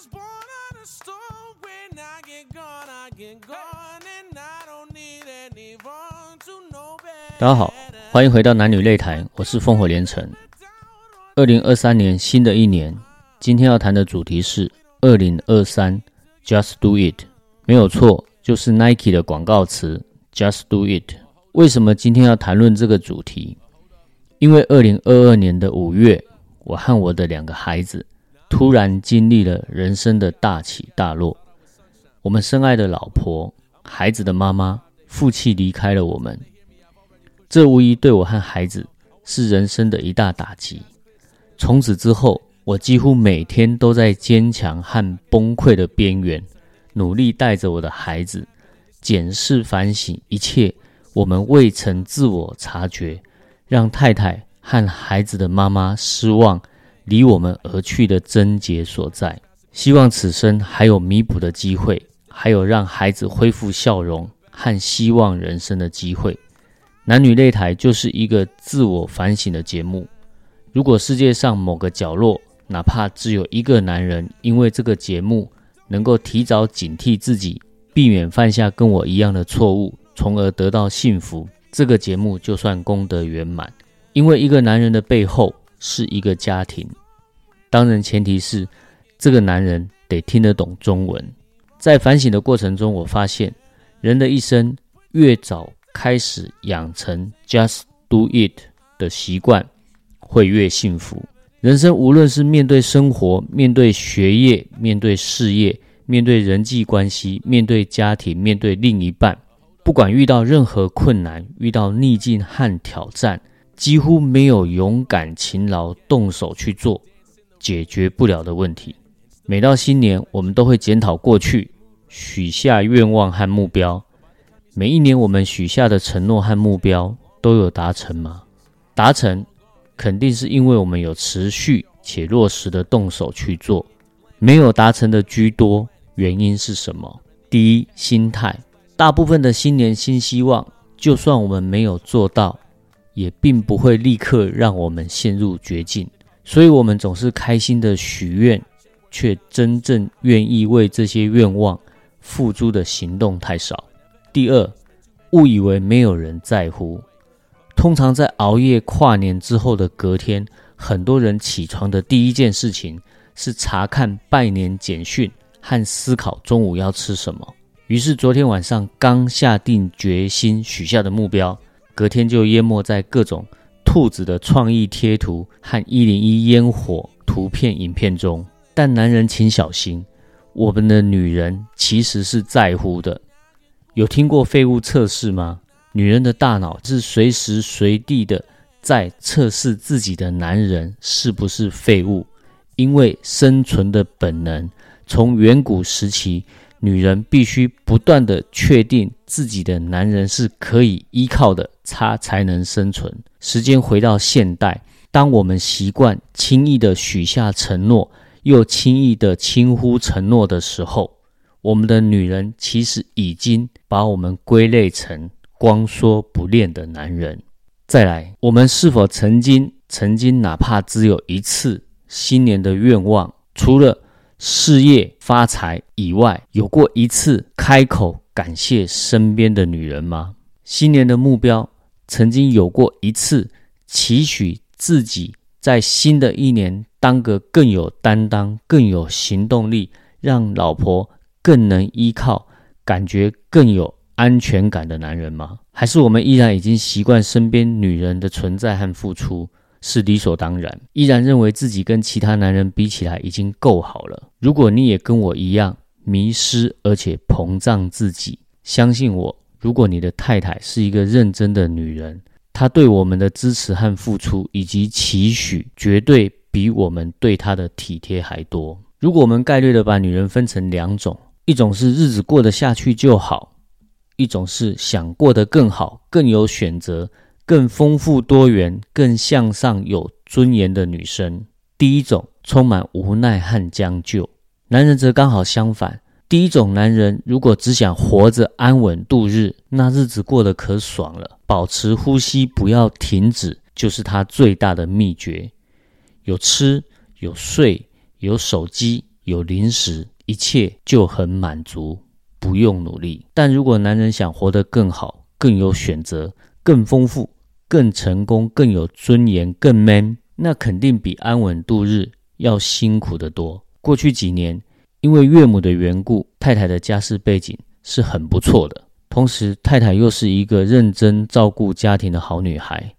was born on a stone. When I get gone, I get gone. And I don't need anyone to know better. 大家好，欢迎回到男女擂台，我是烽火连城。二零二三年新的一年，今天要谈的主题是二零二三 Just Do It，没有错，就是 Nike 的广告词 Just Do It。为什么今天要谈论这个主题？因为二零二二年的五月，我和我的两个孩子突然经历了人生的大起大落。我们深爱的老婆、孩子的妈妈负气离开了我们，这无疑对我和孩子是人生的一大打击。从此之后，我几乎每天都在坚强和崩溃的边缘，努力带着我的孩子检视、反省一切我们未曾自我察觉，让太太和孩子的妈妈失望、离我们而去的症结所在。希望此生还有弥补的机会，还有让孩子恢复笑容和希望人生的机会。男女擂台就是一个自我反省的节目。如果世界上某个角落，哪怕只有一个男人，因为这个节目能够提早警惕自己，避免犯下跟我一样的错误，从而得到幸福，这个节目就算功德圆满。因为一个男人的背后是一个家庭，当然前提是这个男人得听得懂中文。在反省的过程中，我发现人的一生越早开始养成 “just do it” 的习惯。会越幸福。人生无论是面对生活、面对学业、面对事业、面对人际关系、面对家庭、面对另一半，不管遇到任何困难、遇到逆境和挑战，几乎没有勇敢、勤劳、动手去做解决不了的问题。每到新年，我们都会检讨过去，许下愿望和目标。每一年我们许下的承诺和目标都有达成吗？达成。肯定是因为我们有持续且落实的动手去做，没有达成的居多。原因是什么？第一，心态。大部分的新年新希望，就算我们没有做到，也并不会立刻让我们陷入绝境。所以，我们总是开心的许愿，却真正愿意为这些愿望付诸的行动太少。第二，误以为没有人在乎。通常在熬夜跨年之后的隔天，很多人起床的第一件事情是查看拜年简讯和思考中午要吃什么。于是昨天晚上刚下定决心许下的目标，隔天就淹没在各种兔子的创意贴图和一零一烟火图片影片中。但男人请小心，我们的女人其实是在乎的。有听过废物测试吗？女人的大脑是随时随地的在测试自己的男人是不是废物，因为生存的本能，从远古时期，女人必须不断的确定自己的男人是可以依靠的，她才能生存。时间回到现代，当我们习惯轻易的许下承诺，又轻易的轻忽承诺的时候，我们的女人其实已经把我们归类成。光说不练的男人，再来，我们是否曾经曾经哪怕只有一次新年的愿望，除了事业发财以外，有过一次开口感谢身边的女人吗？新年的目标，曾经有过一次期许自己在新的一年当个更有担当、更有行动力，让老婆更能依靠，感觉更有。安全感的男人吗？还是我们依然已经习惯身边女人的存在和付出是理所当然，依然认为自己跟其他男人比起来已经够好了？如果你也跟我一样迷失而且膨胀自己，相信我，如果你的太太是一个认真的女人，她对我们的支持和付出以及期许，绝对比我们对她的体贴还多。如果我们概率的把女人分成两种，一种是日子过得下去就好。一种是想过得更好、更有选择、更丰富多元、更向上、有尊严的女生。第一种充满无奈和将就，男人则刚好相反。第一种男人如果只想活着安稳度日，那日子过得可爽了，保持呼吸不要停止，就是他最大的秘诀。有吃有睡有手机。有零食，一切就很满足，不用努力。但如果男人想活得更好、更有选择、更丰富、更成功、更有尊严、更 man，那肯定比安稳度日要辛苦得多。过去几年，因为岳母的缘故，太太的家世背景是很不错的。同时，太太又是一个认真照顾家庭的好女孩，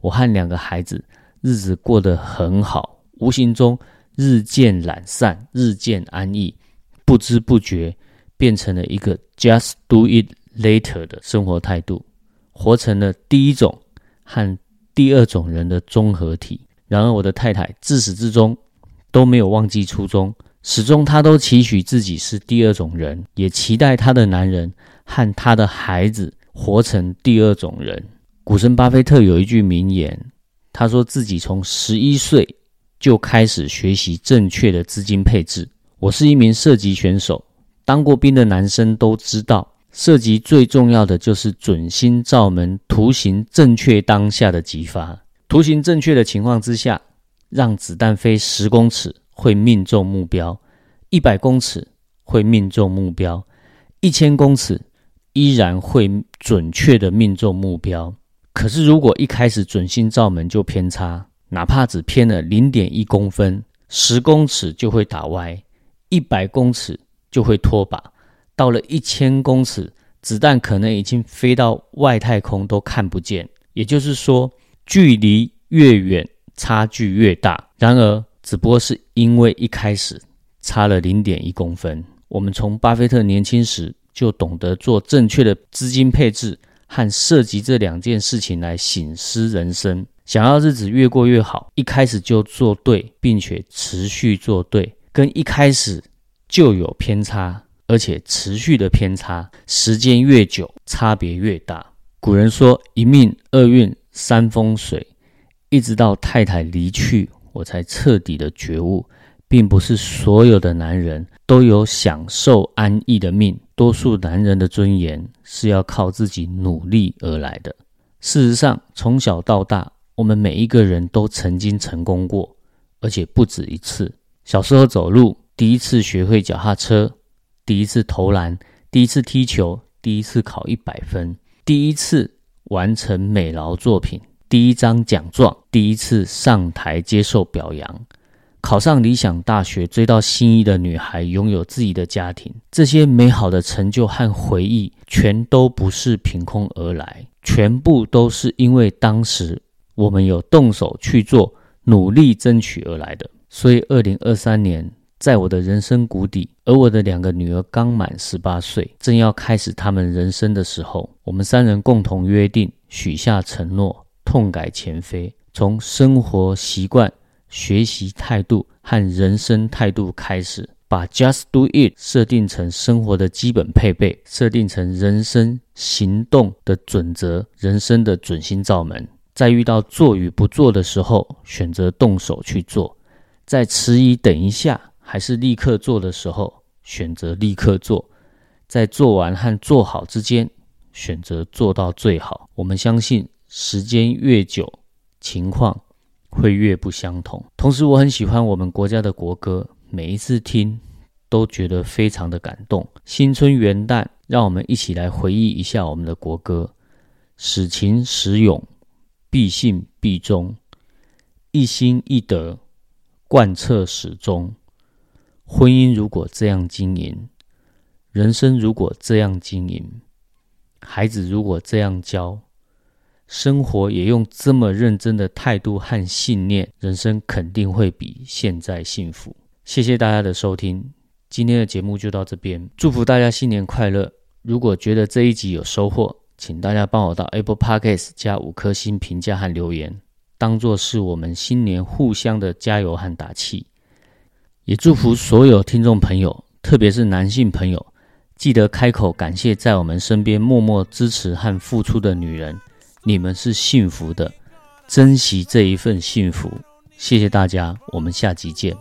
我和两个孩子日子过得很好，无形中日渐懒散，日渐安逸，不知不觉变成了一个 just do it later 的生活态度，活成了第一种和第二种人的综合体。然而，我的太太自始至终都没有忘记初衷，始终她都期许自己是第二种人，也期待她的男人。和他的孩子活成第二种人。股神巴菲特有一句名言，他说自己从十一岁就开始学习正确的资金配置。我是一名射击选手，当过兵的男生都知道，涉及最重要的就是准心照门，图形正确当下的击发。图形正确的情况之下，让子弹飞十公尺会命中目标，一百公尺会命中目标，一千公尺。依然会准确的命中目标。可是，如果一开始准心照门就偏差，哪怕只偏了零点一公分，十公尺就会打歪，一百公尺就会脱靶，到了一千公尺，子弹可能已经飞到外太空都看不见。也就是说，距离越远，差距越大。然而，只不过是因为一开始差了零点一公分。我们从巴菲特年轻时。就懂得做正确的资金配置和涉及这两件事情来醒思人生。想要日子越过越好，一开始就做对，并且持续做对，跟一开始就有偏差，而且持续的偏差，时间越久，差别越大。古人说一命二运三风水，一直到太太离去，我才彻底的觉悟。并不是所有的男人都有享受安逸的命，多数男人的尊严是要靠自己努力而来的。事实上，从小到大，我们每一个人都曾经成功过，而且不止一次。小时候走路，第一次学会脚踏车，第一次投篮，第一次踢球，第一次考一百分，第一次完成美劳作品，第一张奖状，第一次上台接受表扬。考上理想大学，追到心仪的女孩，拥有自己的家庭，这些美好的成就和回忆，全都不是凭空而来，全部都是因为当时我们有动手去做，努力争取而来的。所以，二零二三年，在我的人生谷底，而我的两个女儿刚满十八岁，正要开始他们人生的时候，我们三人共同约定，许下承诺，痛改前非，从生活习惯。学习态度和人生态度开始，把 Just Do It 设定成生活的基本配备，设定成人生行动的准则，人生的准心照门。在遇到做与不做的时候，选择动手去做；在迟疑等一下还是立刻做的时候，选择立刻做；在做完和做好之间，选择做到最好。我们相信，时间越久，情况。会越不相同。同时，我很喜欢我们国家的国歌，每一次听都觉得非常的感动。新春元旦，让我们一起来回忆一下我们的国歌：使勤使勇，必信必忠，一心一德，贯彻始终。婚姻如果这样经营，人生如果这样经营，孩子如果这样教。生活也用这么认真的态度和信念，人生肯定会比现在幸福。谢谢大家的收听，今天的节目就到这边，祝福大家新年快乐。如果觉得这一集有收获，请大家帮我到 Apple Podcast 加五颗星评价和留言，当做是我们新年互相的加油和打气。也祝福所有听众朋友，特别是男性朋友，记得开口感谢在我们身边默默支持和付出的女人。你们是幸福的，珍惜这一份幸福。谢谢大家，我们下集见。